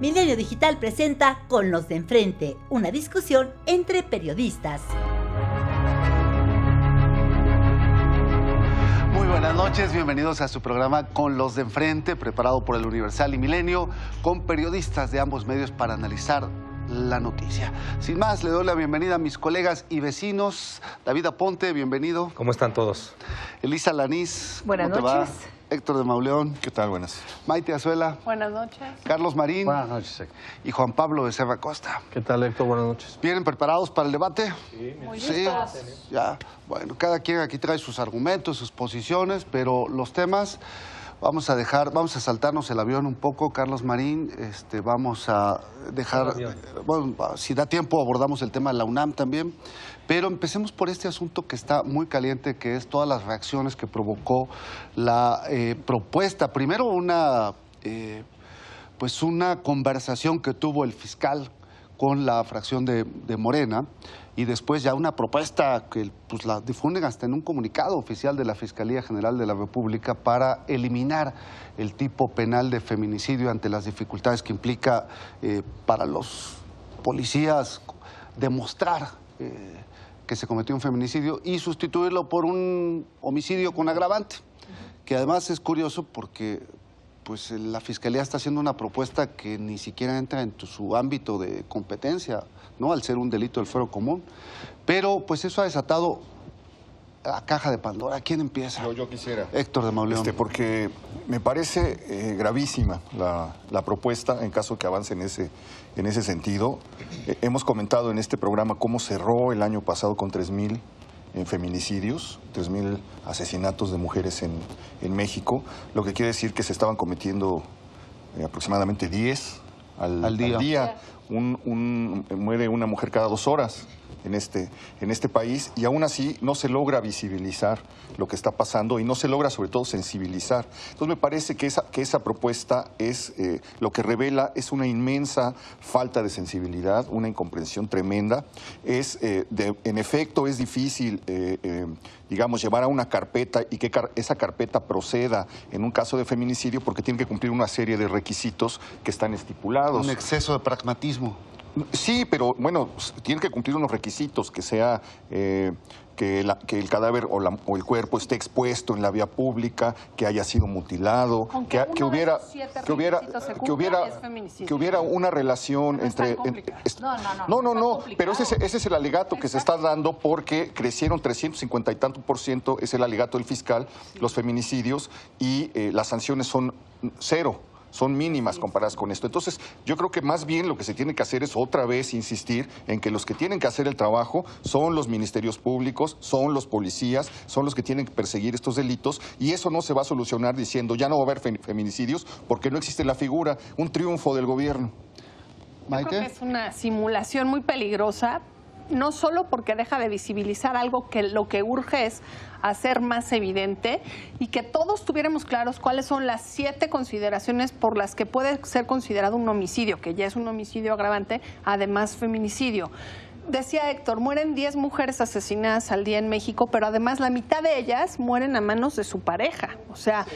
Milenio Digital presenta Con los de enfrente, una discusión entre periodistas. Muy buenas noches, bienvenidos a su programa Con los de enfrente, preparado por el Universal y Milenio, con periodistas de ambos medios para analizar la noticia. Sin más, le doy la bienvenida a mis colegas y vecinos. David Aponte, bienvenido. ¿Cómo están todos? Elisa Lanís. Buenas ¿cómo te noches. va? Héctor de Mauleón. ¿Qué tal? Buenas. Maite Azuela. Buenas noches. Carlos Marín. Buenas noches, Héctor. Y Juan Pablo de Serra Costa. ¿Qué tal, Héctor? Buenas noches. ¿Vienen preparados para el debate? Muy Sí, listos. ya. Bueno, cada quien aquí trae sus argumentos, sus posiciones, pero los temas vamos a dejar, vamos a saltarnos el avión un poco, Carlos Marín, este, vamos a dejar, avión. bueno, si da tiempo abordamos el tema de la UNAM también, pero empecemos por este asunto que está muy caliente, que es todas las reacciones que provocó la eh, propuesta. Primero una, eh, pues una conversación que tuvo el fiscal con la fracción de, de Morena y después ya una propuesta que pues, la difunden hasta en un comunicado oficial de la Fiscalía General de la República para eliminar el tipo penal de feminicidio ante las dificultades que implica eh, para los policías demostrar eh, que se cometió un feminicidio y sustituirlo por un homicidio con agravante, que además es curioso porque pues eh, la fiscalía está haciendo una propuesta que ni siquiera entra en tu- su ámbito de competencia, ¿no? Al ser un delito del fuero común. Pero pues eso ha desatado la caja de Pandora. ¿Quién empieza? Yo, yo quisiera. Héctor de Mauleón. Este, porque me parece eh, gravísima la, la propuesta en caso que avance en ese, en ese sentido. Eh, hemos comentado en este programa cómo cerró el año pasado con 3.000 en feminicidios, 3.000 asesinatos de mujeres en, en México, lo que quiere decir que se estaban cometiendo eh, aproximadamente 10 al, Al día. Un- un- muere una mujer cada dos horas en este, en este país y aún así no se logra visibilizar lo que está pasando y no se logra sobre todo sensibilizar. Entonces me parece que esa, que esa propuesta es eh, lo que revela es una inmensa falta de sensibilidad, una incomprensión tremenda. Es, eh, de- en efecto, es difícil, eh, eh, digamos, llevar a una carpeta y que car- esa carpeta proceda en un caso de feminicidio porque tiene que cumplir una serie de requisitos que están estipulados. Un exceso de pragmatismo. Sí, pero bueno, tiene que cumplir unos requisitos, que sea eh, que, la- que el cadáver o, la- o el cuerpo esté expuesto en la vía pública, que haya sido mutilado, que, hubiera, que hubiera, que hubiera, que hubiera una relación No entre. No, no, no, pero ese, es- ese es el alegato que se está dando porque crecieron 350 y tanto por ciento, es el alegato del fiscal, los feminicidios y eh, las sanciones son cero. Son mínimas comparadas con esto. Entonces, yo creo que más bien lo que se tiene que hacer es otra vez insistir en que los que tienen que hacer el trabajo son los ministerios públicos, son los policías, son los que tienen que perseguir estos delitos y eso no se va a solucionar diciendo ya no va a haber fe- feminicidios porque no existe la figura, un triunfo del gobierno. Yo creo que es una simulación muy peligrosa, no solo porque deja de visibilizar algo que lo que urge es hacer más evidente y que todos tuviéramos claros cuáles son las siete consideraciones por las que puede ser considerado un homicidio, que ya es un homicidio agravante, además feminicidio. Decía Héctor, mueren 10 mujeres asesinadas al día en México, pero además la mitad de ellas mueren a manos de su pareja. O sea,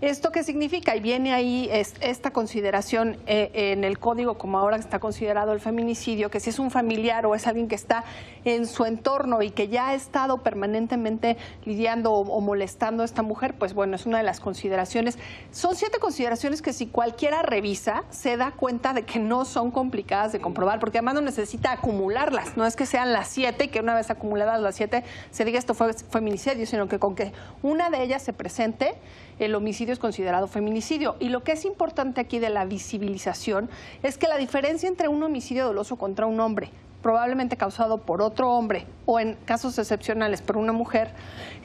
¿esto qué significa? Y viene ahí es- esta consideración eh, en el código, como ahora está considerado el feminicidio, que si es un familiar o es alguien que está en su entorno y que ya ha estado permanentemente lidiando o, o molestando a esta mujer, pues bueno, es una de las consideraciones. Son siete consideraciones que si cualquiera revisa, se da cuenta de que no son complicadas de comprobar, porque además no necesita acumularlas. No es que sean las siete que una vez acumuladas las siete se diga esto fue feminicidio, sino que con que una de ellas se presente, el homicidio es considerado feminicidio. Y lo que es importante aquí de la visibilización es que la diferencia entre un homicidio doloso contra un hombre probablemente causado por otro hombre o en casos excepcionales por una mujer,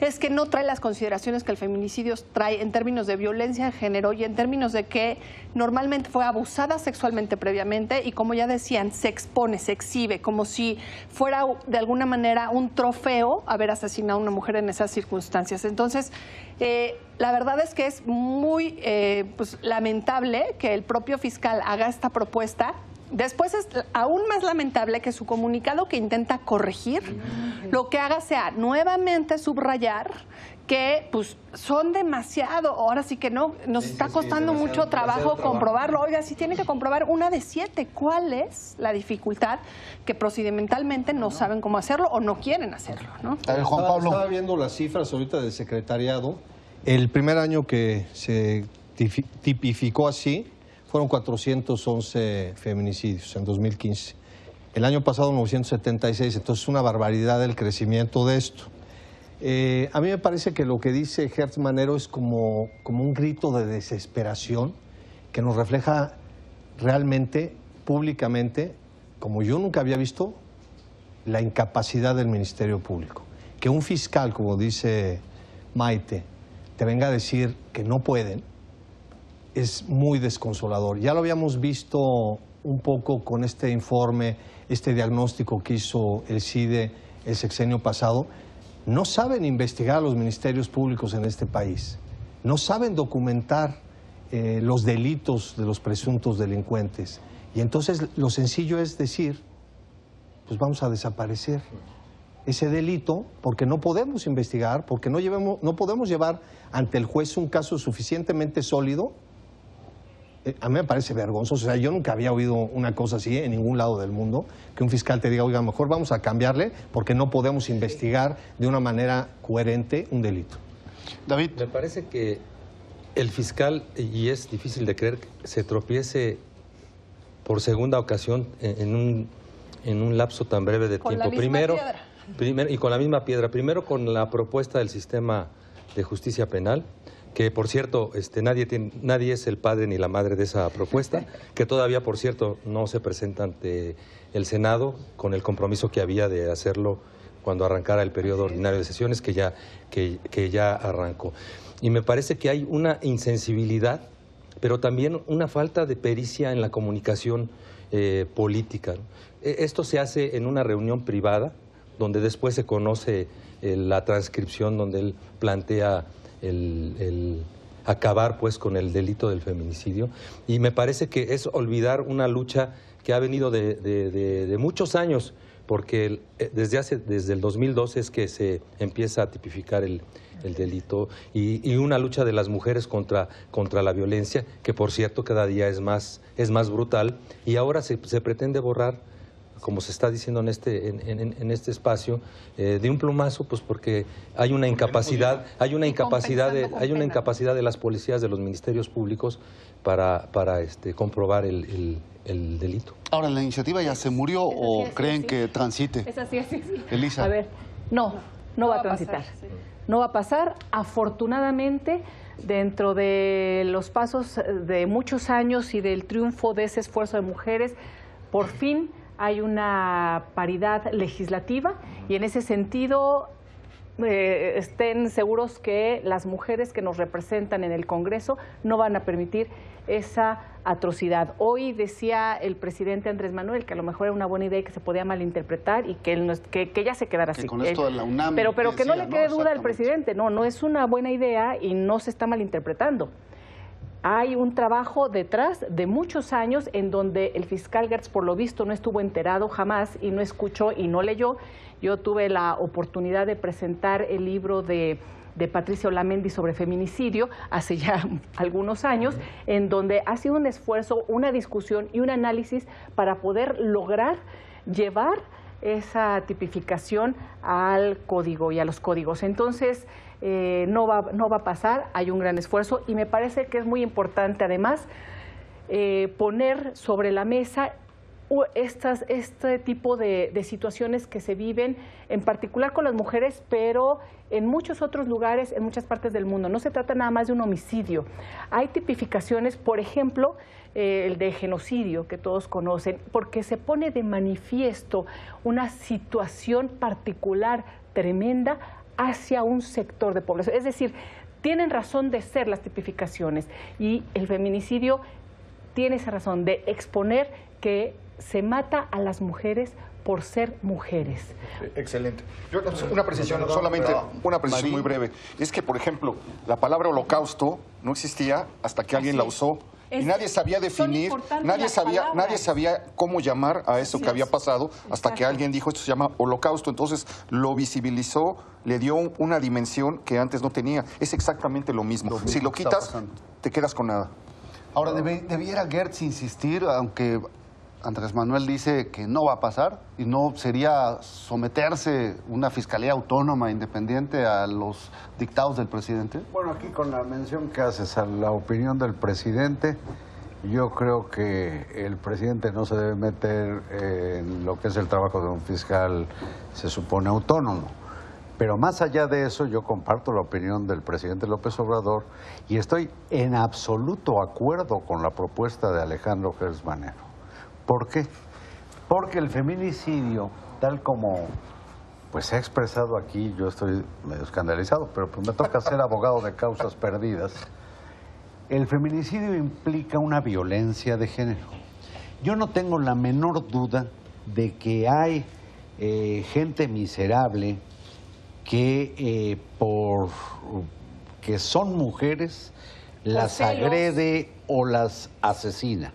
es que no trae las consideraciones que el feminicidio trae en términos de violencia de género y en términos de que normalmente fue abusada sexualmente previamente y como ya decían, se expone, se exhibe, como si fuera de alguna manera un trofeo haber asesinado a una mujer en esas circunstancias. Entonces, eh, la verdad es que es muy eh, pues, lamentable que el propio fiscal haga esta propuesta Después es aún más lamentable que su comunicado que intenta corregir, lo que haga sea nuevamente subrayar que pues son demasiado, ahora sí que no, nos está costando mucho trabajo comprobarlo. Oiga, si tiene que comprobar una de siete, ¿cuál es la dificultad que procedimentalmente no saben cómo hacerlo o no quieren hacerlo? ¿no? A ver, Juan Pablo. Estaba viendo las cifras ahorita del secretariado. El primer año que se tipificó así fueron 411 feminicidios en 2015. El año pasado 976, entonces es una barbaridad el crecimiento de esto. Eh, a mí me parece que lo que dice Hertz Manero es como, como un grito de desesperación que nos refleja realmente, públicamente, como yo nunca había visto, la incapacidad del Ministerio Público. Que un fiscal, como dice Maite, te venga a decir que no pueden, es muy desconsolador. Ya lo habíamos visto un poco con este informe, este diagnóstico que hizo el CIDE el sexenio pasado. No saben investigar los ministerios públicos en este país. No saben documentar eh, los delitos de los presuntos delincuentes. Y entonces lo sencillo es decir, pues vamos a desaparecer ese delito porque no podemos investigar, porque no, llevemos, no podemos llevar ante el juez un caso suficientemente sólido. A mí me parece vergonzoso, o sea, yo nunca había oído una cosa así en ningún lado del mundo, que un fiscal te diga, oiga, mejor vamos a cambiarle porque no podemos investigar de una manera coherente un delito. David, Me parece que el fiscal, y es difícil de creer, se tropiece por segunda ocasión en un, en un lapso tan breve de Con la tiempo. misma primero, piedra. primero, y con la misma piedra. Primero con la propuesta del sistema de justicia penal, que por cierto, este, nadie, tiene- nadie es el padre ni la madre de esa propuesta, que todavía, por cierto, no se presenta ante el Senado con el compromiso que había de hacerlo cuando arrancara el periodo ordinario de sesiones, que ya, que, que ya arrancó. Y me parece que hay una insensibilidad, pero también una falta de pericia en la comunicación eh, política. E- Esto se hace en una reunión privada, donde después se conoce eh, la transcripción, donde él plantea el, acabar pues con el delito del feminicidio. Y me parece que es olvidar una lucha que ha venido de, muchos años, porque eh, desde, hace, desde el 2012 es que se empieza a tipificar el, el delito y, y una lucha de las mujeres contra, contra la violencia, que por cierto cada día es más, es más brutal, y ahora se, se pretende borrar como se está diciendo en este, en, en- en este espacio, eh, de un plumazo, pues porque hay una incapacidad, hay una incapacidad de, hay una incapacidad de las policías, de los ministerios públicos para, para este, comprobar el, el- el delito. ahora la iniciativa ya se murió Es o así, creen así. que transite. Es así, así, así. Elisa. A ver, no, no, va a va a transitar. pasar, sí. No va a pasar. Afortunadamente, dentro de los pasos de muchos años y del triunfo de ese esfuerzo de mujeres, por fin hay una paridad legislativa y en ese sentido eh, estén seguros que las mujeres que nos representan en el Congreso no van a permitir esa atrocidad. Hoy decía el presidente Andrés Manuel que a lo mejor era una buena idea y que se podía malinterpretar y que, él que, que ya se quedara Que así. con esto Él- de la UNAM pero pero que no le ¿no? quede duda al presidente. No, no es una buena idea y no se está malinterpretando. Hay un trabajo detrás de muchos años en donde el fiscal Gertz, por lo visto, no estuvo enterado jamás y no escuchó y no leyó. Yo tuve la oportunidad de presentar el libro de, de Patricia Olamendi sobre feminicidio hace ya algunos años, en donde ha sido un esfuerzo, una discusión y un análisis para poder lograr llevar esa tipificación al código y a los códigos. Entonces, eh, no, va, no va a pasar, hay un gran esfuerzo y me parece que es muy importante además eh, poner sobre la mesa estas, este tipo de, situaciones que se viven, en particular con las mujeres, pero en muchos otros lugares, en muchas partes del mundo. No se trata nada más de un homicidio. Hay tipificaciones, por ejemplo, eh, el de genocidio, que todos conocen, porque se pone de manifiesto una situación particular tremenda hacia un sector de población. Es decir, tienen razón de ser las tipificaciones y el feminicidio tiene esa razón de exponer que se mata a las mujeres por ser mujeres. Excelente. Yo, una precisión, solamente una precisión muy breve. Es que, por ejemplo, la palabra holocausto no existía hasta que alguien la usó y nadie sabía definir, nadie sabía, nadie sabía cómo llamar a eso que había pasado hasta que alguien dijo esto se llama holocausto, entonces lo visibilizó, le dio una dimensión que antes no tenía. Es exactamente lo mismo. si lo quitas, te quedas con nada. Ahora, debiera Gertz insistir, aunque Andrés Manuel dice que no va a pasar y no sería someterse una fiscalía autónoma, independiente a los dictados del presidente? Bueno, aquí con la mención que haces a la opinión del presidente, yo creo que el presidente no se debe meter en lo que es el trabajo de un fiscal, se supone autónomo. Pero más allá de eso, yo comparto la opinión del presidente López Obrador y estoy en absoluto acuerdo con la propuesta de Alejandro Gersmanero. ¿Por qué? Porque el feminicidio, tal como pues se ha expresado aquí, yo estoy medio escandalizado, pero pues me toca ser abogado de causas perdidas. El feminicidio implica una violencia de género. Yo no tengo la menor duda de que hay eh, gente miserable que eh, por que son mujeres las agrede o las asesina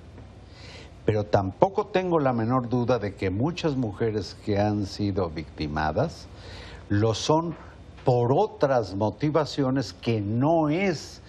pero tampoco tengo la menor duda de que muchas mujeres que han sido victimadas lo son por otras motivaciones que no es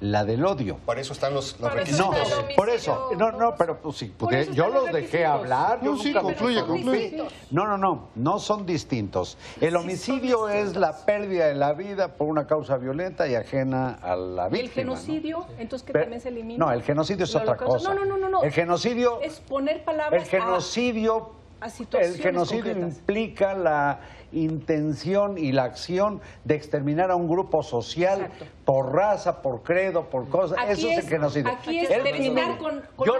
la del odio. Por eso están los, requisitos. No, por eso, no, no, pero pues sí, porque yo los dejé hablar. No, sí, concluye, concluye. No, no, no, no son distintos. El homicidio es la pérdida de la vida por una causa violenta y ajena a la víctima. ¿El genocidio? Entonces que también se elimina. No, el genocidio es otra cosa. No, no, no, no. El genocidio es poner palabras El genocidio a, situaciones El genocidio implica la intención y la acción de exterminar a un grupo social por raza, por credo, por cosas. Eso es, el genocidio. Aquí es terminar con, con yo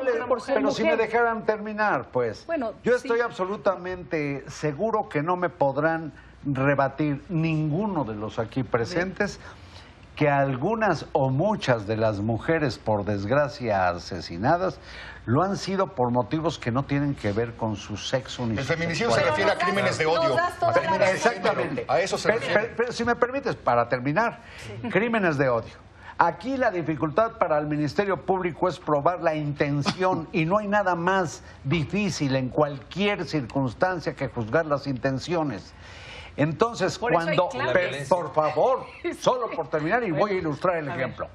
Pero si me dejaran terminar, pues. Bueno, yo estoy absolutamente seguro que no me podrán rebatir ninguno de los aquí presentes. Que algunas o muchas de las mujeres, por desgracia, asesinadas, lo han sido por motivos que no tienen que ver con su sexo ni El feminicidio se refiere a crímenes de odio. Exactamente. A eso se refiere. Pero, si me permites, para terminar, crímenes de odio. Aquí la dificultad para el Ministerio Público es probar la intención y no hay nada más difícil en cualquier circunstancia que juzgar las intenciones. Entonces, cuando, por favor, solo por terminar y voy a ilustrar el ejemplo.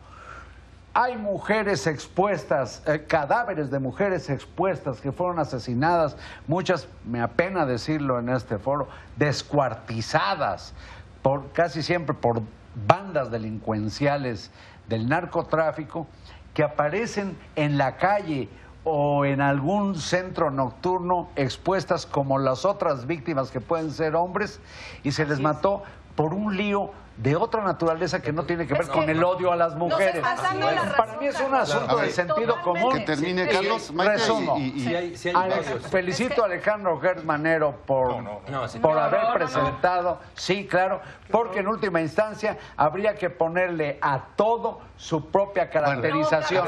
Hay mujeres expuestas, eh, cadáveres de mujeres expuestas que fueron asesinadas, muchas, me apena decirlo en este foro, descuartizadas, por, casi siempre por bandas delincuenciales del narcotráfico, que aparecen en la calle o en algún centro nocturno expuestas como las otras víctimas que pueden ser hombres y se les mató por un lío de otra naturaleza que no tiene que ver con el odio a las mujeres. Para mí es un asunto de sentido común. Que termine, Carlos. Resumo. felicito a Alejandro Gertz Manero por, por haber presentado, sí, claro, porque en última instancia habría que ponerle a todo su propia caracterización.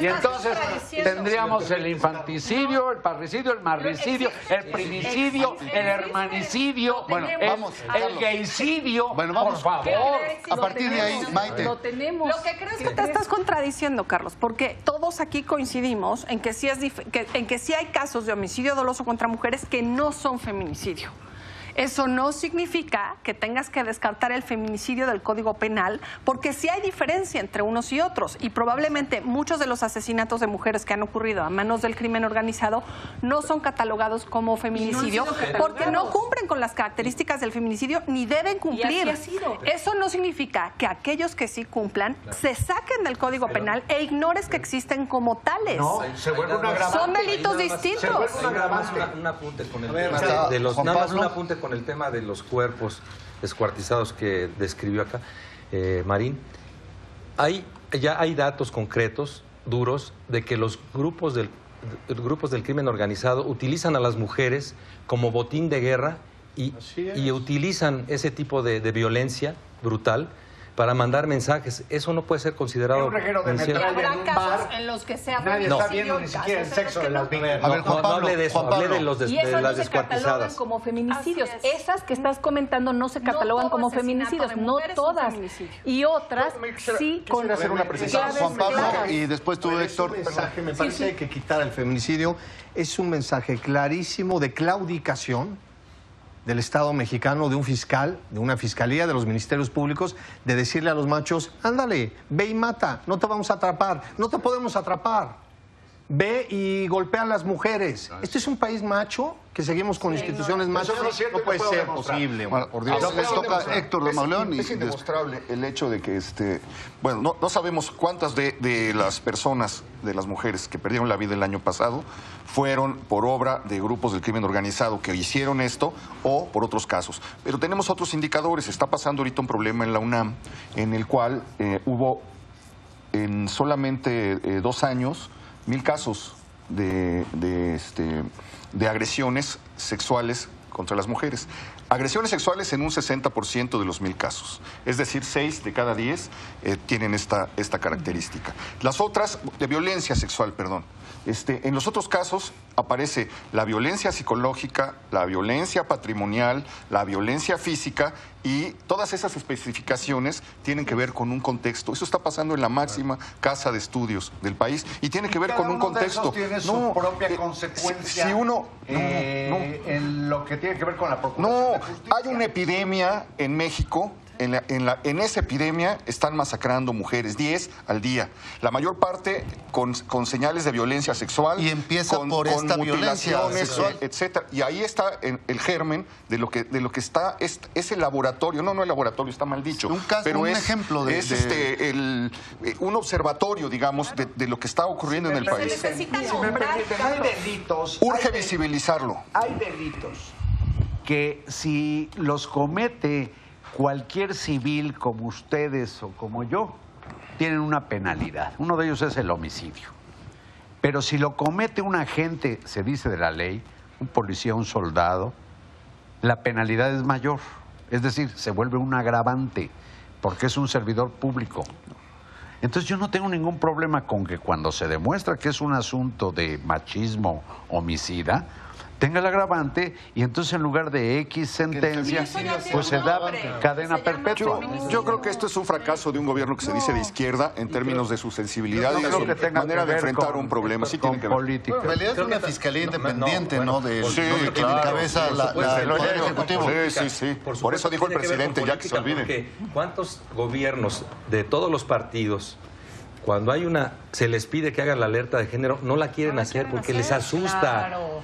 y entonces tendríamos el infanticidio, el parricidio, el marricidio, el primicidio, el hermanicidio, bueno, el, gaycidio. Bueno, vamos, por favor. A partir de ahí, Maite. Lo tenemos. Lo que creo es que te estás contradiciendo, Carlos, porque todos aquí coincidimos en que sí, es en que sí hay casos de homicidio doloso contra mujeres que no son feminicidio. Eso no significa que tengas que descartar el feminicidio del Código Penal, porque sí hay diferencia entre unos y otros. Y probablemente muchos de los asesinatos de mujeres que han ocurrido a manos del crimen organizado no son catalogados como feminicidio, porque no cumplen con las características del feminicidio ni deben cumplir. Eso no significa que aquellos que sí cumplan se saquen del Código Penal e ignores que existen como tales. No, se vuelve un Son delitos distintos. Un apunte con el de los, un apunte con el tema de los cuerpos descuartizados que describió acá eh, Marín, hay, ya hay datos concretos, duros, de que los grupos del, grupos del crimen organizado utilizan a las mujeres como botín de guerra y, y utilizan ese tipo de, violencia brutal para mandar mensajes. Eso no puede ser considerado. Un reguero de metralla habrá en un casos bar, en los que sea Nadie No. está viendo ni siquiera el sexo que de no. las víctimas. A ver, No, Juan no Pablo, hable de eso, Juan hable de los des- Y de esas las no se catalogan como feminicidios. Es. Esas que estás comentando no se No catalogan como feminicidios, no todas. Y otras quisiera- sí con hacer una precisión. Juan Pablo claras. y después tú, Héctor. Mensaje, me parece que quitar el feminicidio es un mensaje clarísimo de claudicación del Estado mexicano, de un fiscal, de una fiscalía, de los ministerios públicos, de decirle a los machos, ándale, ve y mata, no te vamos a atrapar, no te podemos atrapar. Ve y golpea a las mujeres. Este es un país macho, que seguimos con instituciones no es cierto y no puede ser demostrar. posible, Bueno, por Dios. Toca indemostrable. Héctor de Es Mauleón Es des- indemostrable el hecho de que, este, bueno, no, no sabemos cuántas de, de las personas, de las mujeres que perdieron la vida el año pasado, fueron por obra de grupos del crimen organizado que hicieron esto o por otros casos. Pero tenemos otros indicadores. Está pasando ahorita un problema en la UNAM en el cual eh, hubo en solamente eh, dos años mil casos de, de, este, de agresiones sexuales contra las mujeres. Agresiones sexuales en un 60% de los mil casos. Es decir, 6 de cada 10 eh, tienen esta, esta característica. Las otras, de violencia sexual, perdón. Este, en los otros casos aparece la violencia psicológica, la violencia patrimonial, la violencia física y todas esas especificaciones tienen que ver con un contexto. Eso está pasando en la máxima casa de estudios del país y tiene que ver Cada con un uno de contexto. esos tiene su No, propia eh, consecuencia. Si, si uno no, eh, en lo que tiene que ver con la procuración no, de justicia. hay una epidemia en México. En, la- en la- en esa epidemia están masacrando mujeres, 10 al día. La mayor parte con, con señales de violencia sexual. Y empieza con, por con esta violencia mutilaciones, sexual. etcétera. Y ahí está en- el germen de lo que, de lo que está es, ese laboratorio. No, no el laboratorio, está mal dicho. Un caso, pero un es, ejemplo de- es de- este, el, eh, un observatorio, digamos, de, de lo que está ocurriendo en el Se país. necesita Si me nombrar, permiten, hay delitos. Urge hay visibilizarlo. Hay delitos que si los comete cualquier civil como ustedes o como yo, tienen una penalidad. Uno de ellos es el homicidio. Pero si lo comete un agente, se dice de la ley, un policía, un soldado, la penalidad es mayor. Es decir, se vuelve un agravante porque es un servidor público. Entonces yo no tengo ningún problema con que cuando se demuestra que es un asunto de machismo homicida, tenga el agravante y entonces en lugar de X sentencia, pues se da cadena perpetua. Yo creo que esto es un fracaso de un gobierno que se dice de izquierda en términos de su sensibilidad y de su que tenga manera que de enfrentar con- un problema. Sí con tiene que ver. política. En realidad es una fiscalía independiente, ¿no? De, Sí, que claro, encabeza por la, el Poder Ejecutivo. Sí, sí, sí. Por, Por eso dijo el presidente, ya que se olviden. porque ¿Cuántos gobiernos de todos los partidos, cuando hay una, se les pide que hagan la alerta de género, no la quieren la hacer porque hacer, les asusta? claro.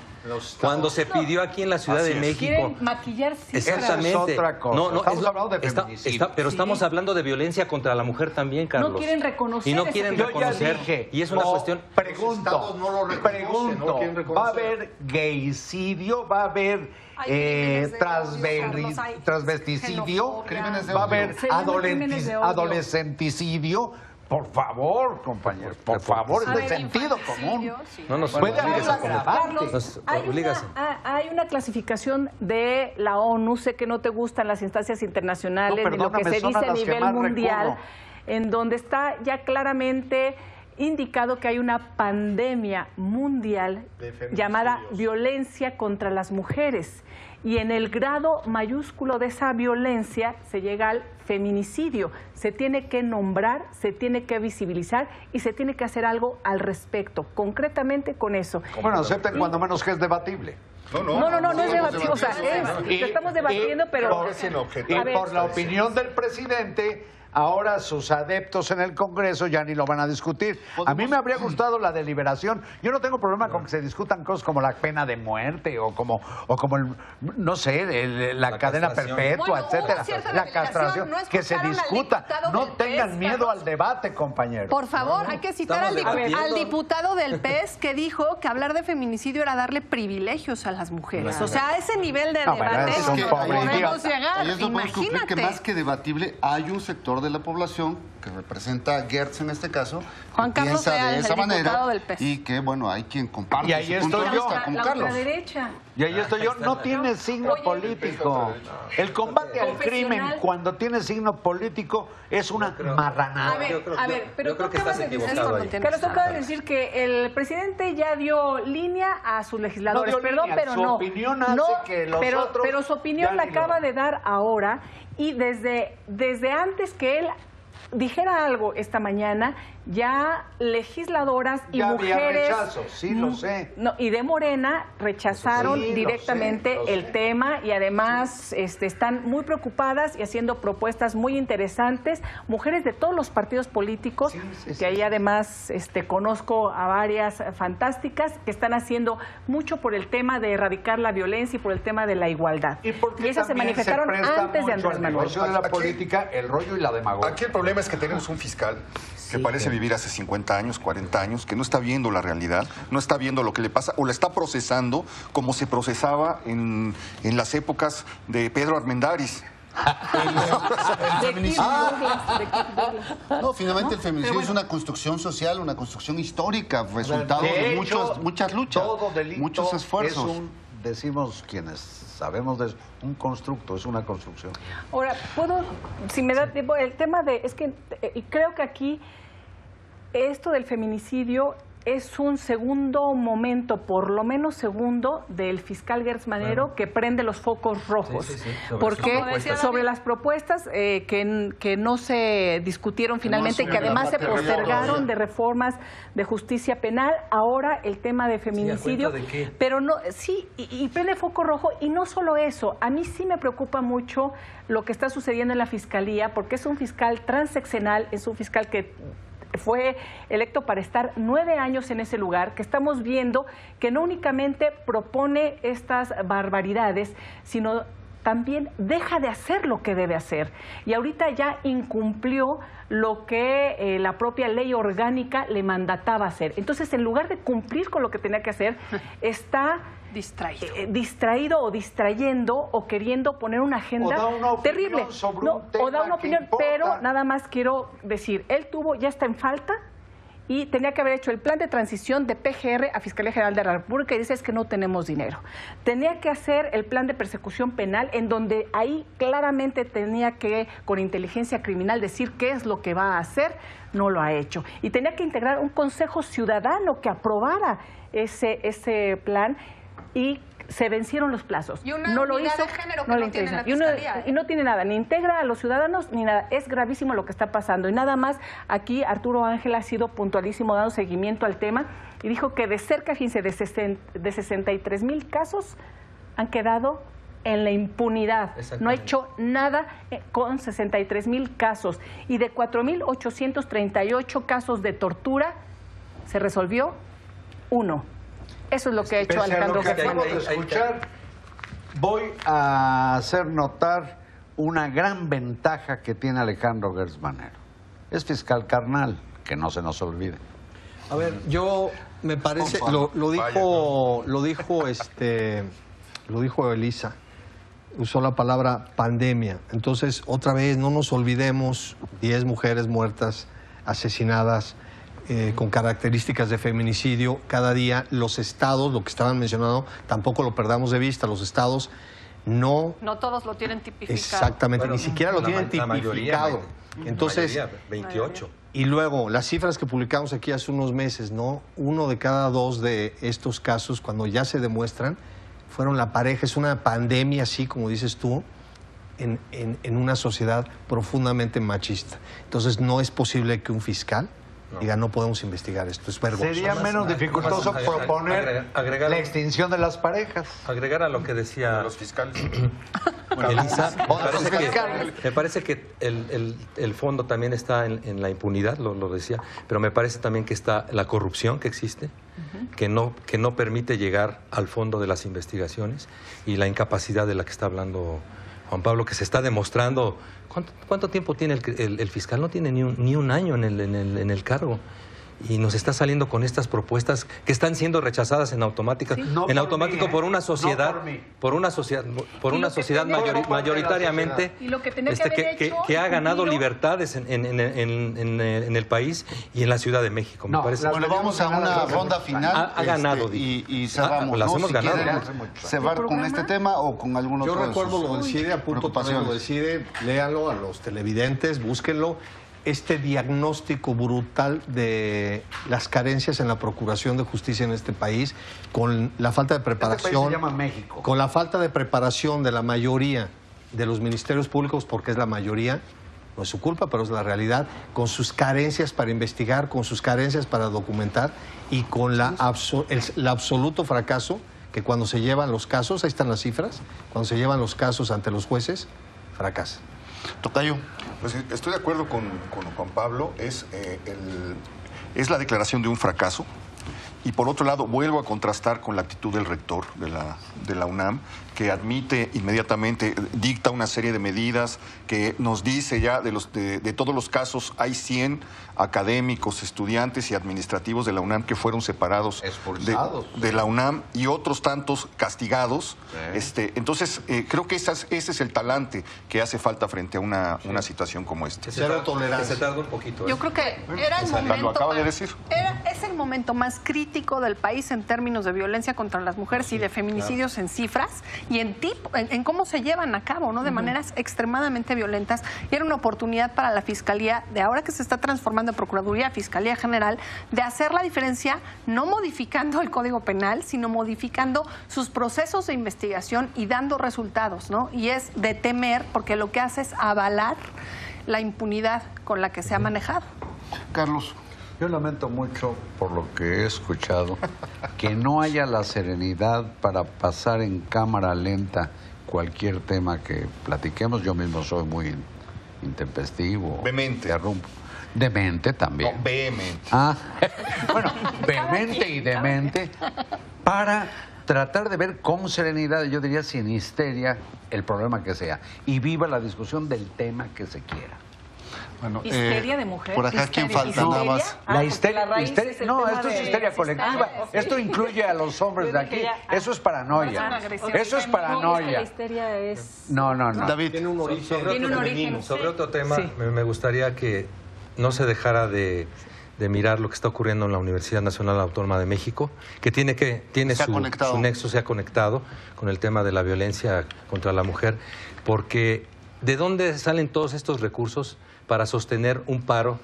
Cuando se pidió aquí en la Ciudad Así de es. México. Maquillar. Exactamente. Esa es otra cosa. No, no, Estamos es- hablando de está- feminicidio. está- pero estamos hablando de violencia contra la mujer también, Carlos. quieren reconocer Y no quieren reconocer. dije, y es una no, cuestión. Pregunto, no lo reconocen, pregunto, no. ¿va a haber gaycidio? ¿Va a haber eh, transvesticidio? xenofobia. Crímenes de ¿Va a haber adolescenticidio? Por favor, compañeros, por favor, es de sentido común. sí. No nos Puede haber. Carlos, hay una, ha- hay una clasificación de la ONU, sé que no te gustan las instancias internacionales No, ni lo que se dice a nivel mundial, en donde está ya claramente indicado que hay una pandemia mundial llamada violencia contra las mujeres. Y en el grado mayúsculo de esa violencia se llega al feminicidio. Se tiene que nombrar, se tiene que visibilizar y se tiene que hacer algo al respecto, concretamente con eso. Bueno, acepten cuando menos que es debatible. No, no, no, no es debativo. O sea, es, Y- lo estamos debatiendo, y pero. por, y A ver, por la opinión del presidente, ahora sus adeptos en el Congreso ya ni lo van a discutir. A mí me habría gustado la deliberación. Yo no tengo problema con que se discutan cosas como la pena de muerte o como, o como el, no sé, el- la, La cadena castración. perpetua, Bueno, etcétera. La castración, no que se discuta. No tengan PES, miedo al debate, compañeros. Por favor, hay que citar al, al diputado del PES que dijo que hablar de feminicidio era darle privilegios a las mujeres. O sea, a ese nivel de debate es pobre podemos llegar. Imagínate. que más que debatible hay un sector de la población que representa a Gertz en este caso, Juan que Carlos piensa de el esa manera diputado del PES. y que, bueno, hay quien comparte Y ahí su punto de estoy yo. vista, como la Carlos. ultraderecha. Y ahí estoy yo, no tiene signo político. El combate al crimen cuando tiene signo político es una marranada. A ver, Yo creo- a yo- ver, pero yo creo tú que acabas estás de decir, equivocado ahí. Carlos, tú acabas de decir que el presidente ya dio línea a sus legisladores, No perdón, línea, pero su no. opinión hace no, que los pero, otros pero su opinión la acaba lo- de dar ahora y desde, desde antes que él dijera algo esta mañana, ya legisladoras y Ya había mujeres rechazo, sí, lo sé. no, y de Morena rechazaron Sí, lo directamente sé, lo el sé. tema y además este, están muy preocupadas y haciendo propuestas muy interesantes. Mujeres de todos los partidos políticos, Sí, sí, sí, que ahí sí. además este, conozco a varias fantásticas que están haciendo mucho por el tema de erradicar la violencia y por el tema de la igualdad. Y, porque esas se manifestaron antes de Andrés Manuel. de la política, el rollo y la demagogia. Aquí el problema es que tenemos un fiscal que parece vivir hace 50 años, 40 años, que no está viendo la realidad, no está viendo lo que le pasa o la está procesando como se procesaba en, en las épocas de Pedro Armendáriz. De de Douglas. No, finalmente el feminicidio es una construcción social, una construcción histórica, resultado de, hecho, muchos, muchas luchas, Todo muchos esfuerzos. Es un, decimos quienes sabemos de eso, un constructo, es una construcción. Ahora, puedo, si me da tiempo, el tema de, es que eh, creo que aquí esto del feminicidio es un segundo momento, por lo menos segundo, del fiscal Gertz Manero que prende los focos rojos. Sí, sí, sí, sobre porque sobre las propuestas eh, que, que no se discutieron finalmente y que además se postergaron de reformas de justicia penal, ahora el tema de feminicidio. de qué? Pero no, sí, y, y prende foco rojo. Y no solo eso, a mí sí me preocupa mucho lo que está sucediendo en la fiscalía, porque es un fiscal transeccional, es un fiscal que fue electo para estar nueve años en ese lugar, que estamos viendo que no únicamente propone estas barbaridades, sino también deja de hacer lo que debe hacer. Y ahorita ya incumplió lo que eh, la propia ley orgánica le mandataba hacer. Entonces, en lugar de cumplir con lo que tenía que hacer, está Distraído. eh, distraído o distrayendo o queriendo poner una agenda da una opinión terrible. sobre No, un o tema da una opinión, pero nada más quiero decir, él tuvo, ya está en falta y tenía que haber hecho el plan de transición de PGR a Fiscalía General de la República y dice es que no tenemos dinero. Tenía que hacer el plan de persecución penal en donde ahí claramente tenía que, con inteligencia criminal, decir qué es lo que va a hacer, no lo ha hecho. Y tenía que integrar un consejo ciudadano que aprobara ese, ese plan y se vencieron los plazos. Y una no lo unidad hizo, de género que no no le tiene interesa. la Y, uno- Fiscalía, ¿eh? y no tiene nada, ni integra a los ciudadanos ni nada. Es gravísimo lo que está pasando. Y nada más, aquí Arturo Ángel ha sido puntualísimo dando seguimiento al tema y dijo que de cerca, fíjense, de, sesen- de 63 mil casos han quedado en la impunidad. No ha hecho nada eh, con 63 mil casos. Y de 4.838 casos de tortura, se resolvió uno. Eso es lo que ha hecho Pese a lo Alejandro que de Manero. escuchar, voy a hacer notar una gran ventaja que tiene Alejandro Gertz Manero. Es fiscal carnal, que no se nos olvide. A ver, yo me parece, lo, lo dijo, lo dijo este, lo dijo Elisa, usó la palabra pandemia. Entonces, otra vez, no nos olvidemos, 10 mujeres muertas, asesinadas, eh, con características de feminicidio. Cada día los estados, lo que estaban mencionando, tampoco lo perdamos de vista, los estados no No todos lo tienen tipificado. exactamente, Bueno, ni siquiera lo la tienen mayoría, tipificado. la Entonces, mayoría, 28. y luego, las cifras que publicamos aquí hace unos meses, ¿no? Uno de cada dos de estos casos, cuando ya se demuestran, fueron la pareja. Es una pandemia, así como dices tú, en, en- en una sociedad profundamente machista. Entonces, no es posible que un fiscal diga, no podemos investigar esto. Es vergonzoso. Sería menos dificultoso más- proponer agregar- agregar- la extinción de las parejas. Agregar a lo que decía Los fiscales. Elisa, parece que, me parece que el, el- el fondo también está en, en la impunidad, lo, lo decía, pero me parece también que está la corrupción que existe, que, no, que no permite llegar al fondo de las investigaciones y la incapacidad de la que está hablando Juan Pablo, que se está demostrando. ¿Cuánto, cuánto tiempo tiene el, el- el fiscal? No tiene ni un, ni un año en el, en el- en el cargo. Y nos está saliendo con estas propuestas que están siendo rechazadas en automática, No en por automático mí, por una no sociedad, por una sociedad, por una sociedad mayoritariamente Y lo que que este, que, ha ganado libertades en, en- en- en- en- en el país y en la Ciudad de México. Me No, parece. Bueno, vamos a una ronda final. Ha- ha ganado, este, y, y cerramos. Ah, las ¿no? hemos Si ganado. cerrar con este tema o con algún Yo otro de recuerdo sus lo del CIDE, apunto también lo del CIDE, léanlo a los televidentes, búsquenlo. Este diagnóstico brutal de las carencias en la procuración de justicia en este país, con la falta de Este país preparación, se llama México. con la falta de preparación de la mayoría de los ministerios públicos, porque es la mayoría, no es su culpa, pero es la realidad, con sus carencias para investigar, con sus carencias para documentar y con la abso- el, el absoluto fracaso que cuando se llevan los casos, ahí están las cifras, cuando se llevan los casos ante los jueces, fracasan. Tocayo. Pues estoy de acuerdo con, con Juan Pablo, es, eh, el- es la declaración de un fracaso. Y por otro lado, vuelvo a contrastar con la actitud del rector de la, de la UNAM, que admite inmediatamente, dicta una serie de medidas, que nos dice ya de, los, de, de todos los casos, hay 100 académicos, estudiantes y administrativos de la UNAM que fueron separados de- Expulsados. de, la UNAM y otros tantos castigados. Sí. Este, entonces, eh, creo que esas- ese es el talante que hace falta frente a una, una situación como esta. Se Cero tarda- tolerancia. Se tarda un poquito. ¿eh? Yo creo que era el Lo momento. acaba de decir. era- es el momento más crítico del país en términos de violencia contra las mujeres y de feminicidios en cifras y en, tipo, en, en cómo se llevan a cabo, ¿no? De maneras extremadamente violentas. Y era una oportunidad para la Fiscalía, de ahora que se está transformando en Procuraduría, Fiscalía General, de hacer la diferencia, no modificando el Código Penal, sino modificando sus procesos de investigación y dando resultados, ¿no? Y es de temer, porque lo que hace es avalar la impunidad con la que se ha manejado. Carlos. Yo lamento mucho por lo que he escuchado que no haya la serenidad para pasar en cámara lenta cualquier tema que platiquemos. Yo mismo soy muy intempestivo. Vehemente. interrumpo. Demente también. No, vehemente. Ah, bueno, vehemente y demente para tratar de ver con serenidad, yo diría sin histeria, el problema que sea. Y viva la discusión del tema que se quiera. Bueno, Histeria eh, de mujer. Por acá, ¿quién Histeria. falta? Nada más. ¿Histeria? Ah, la porque histeria, la histeria- es no, esto es histeria colectiva. Ah. Esto incluye a los hombres de aquí. ya, Eso es paranoia. Ah. Eso es No, es que la paranoia. histeria es... No, no, no. David. Tiene un origen. Sobre Tiene otro, un origen, sobre otro tema, Sí. me gustaría que no se dejara de, de mirar lo que está ocurriendo en la Universidad Nacional Autónoma de México, que tiene, que, tiene su, su nexo, se ha conectado con el tema de la violencia contra la mujer, porque ¿de dónde salen todos estos recursos para sostener un paro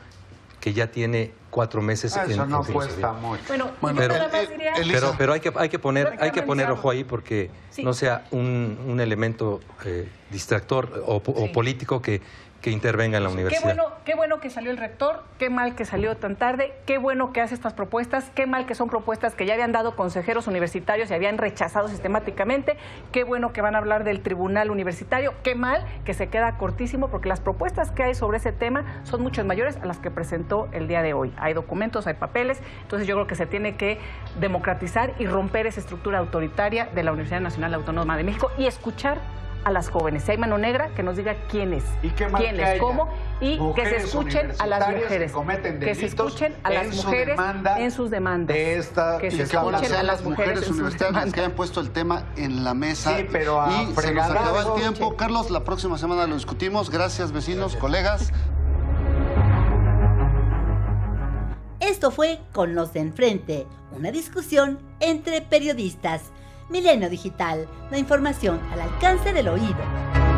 que ya tiene cuatro meses Ah, en, Eso en no filosofía? cuesta mucho. Bueno, Bueno, pero- eh, diría... Pero, pero hay que, hay que poner, hay que poner ojo ahí porque Sí. no sea un, un elemento eh, distractor o, o Sí. político que, que intervenga en la Qué universidad. bueno, qué bueno que salió el rector, qué mal que salió tan tarde, qué bueno que hace estas propuestas, qué mal que son propuestas que ya habían dado consejeros universitarios y habían rechazado sistemáticamente, qué bueno que van a hablar del tribunal universitario, qué mal que se queda cortísimo porque las propuestas que hay sobre ese tema son mucho mayores a las que presentó el día de hoy. Hay documentos, hay papeles, entonces yo creo que se tiene que democratizar y romper esa estructura autoritaria de la Universidad Nacional Autónoma de México y escuchar a las jóvenes. Si hay mano negra, que nos diga quién es, Y qué quién es, cómo, y que se escuchen a las mujeres. que se escuchen a las mujeres demanda en sus demandas. de esta- que se que escuchen a las mujeres, universitarias que hayan puesto el tema en la mesa. Sí, pero a y se nos acaba el tiempo. Carlos, la próxima semana lo discutimos. Gracias, vecinos, colegas. Esto fue Con los de enfrente, una discusión entre periodistas. Milenio Digital, la información al alcance del oído.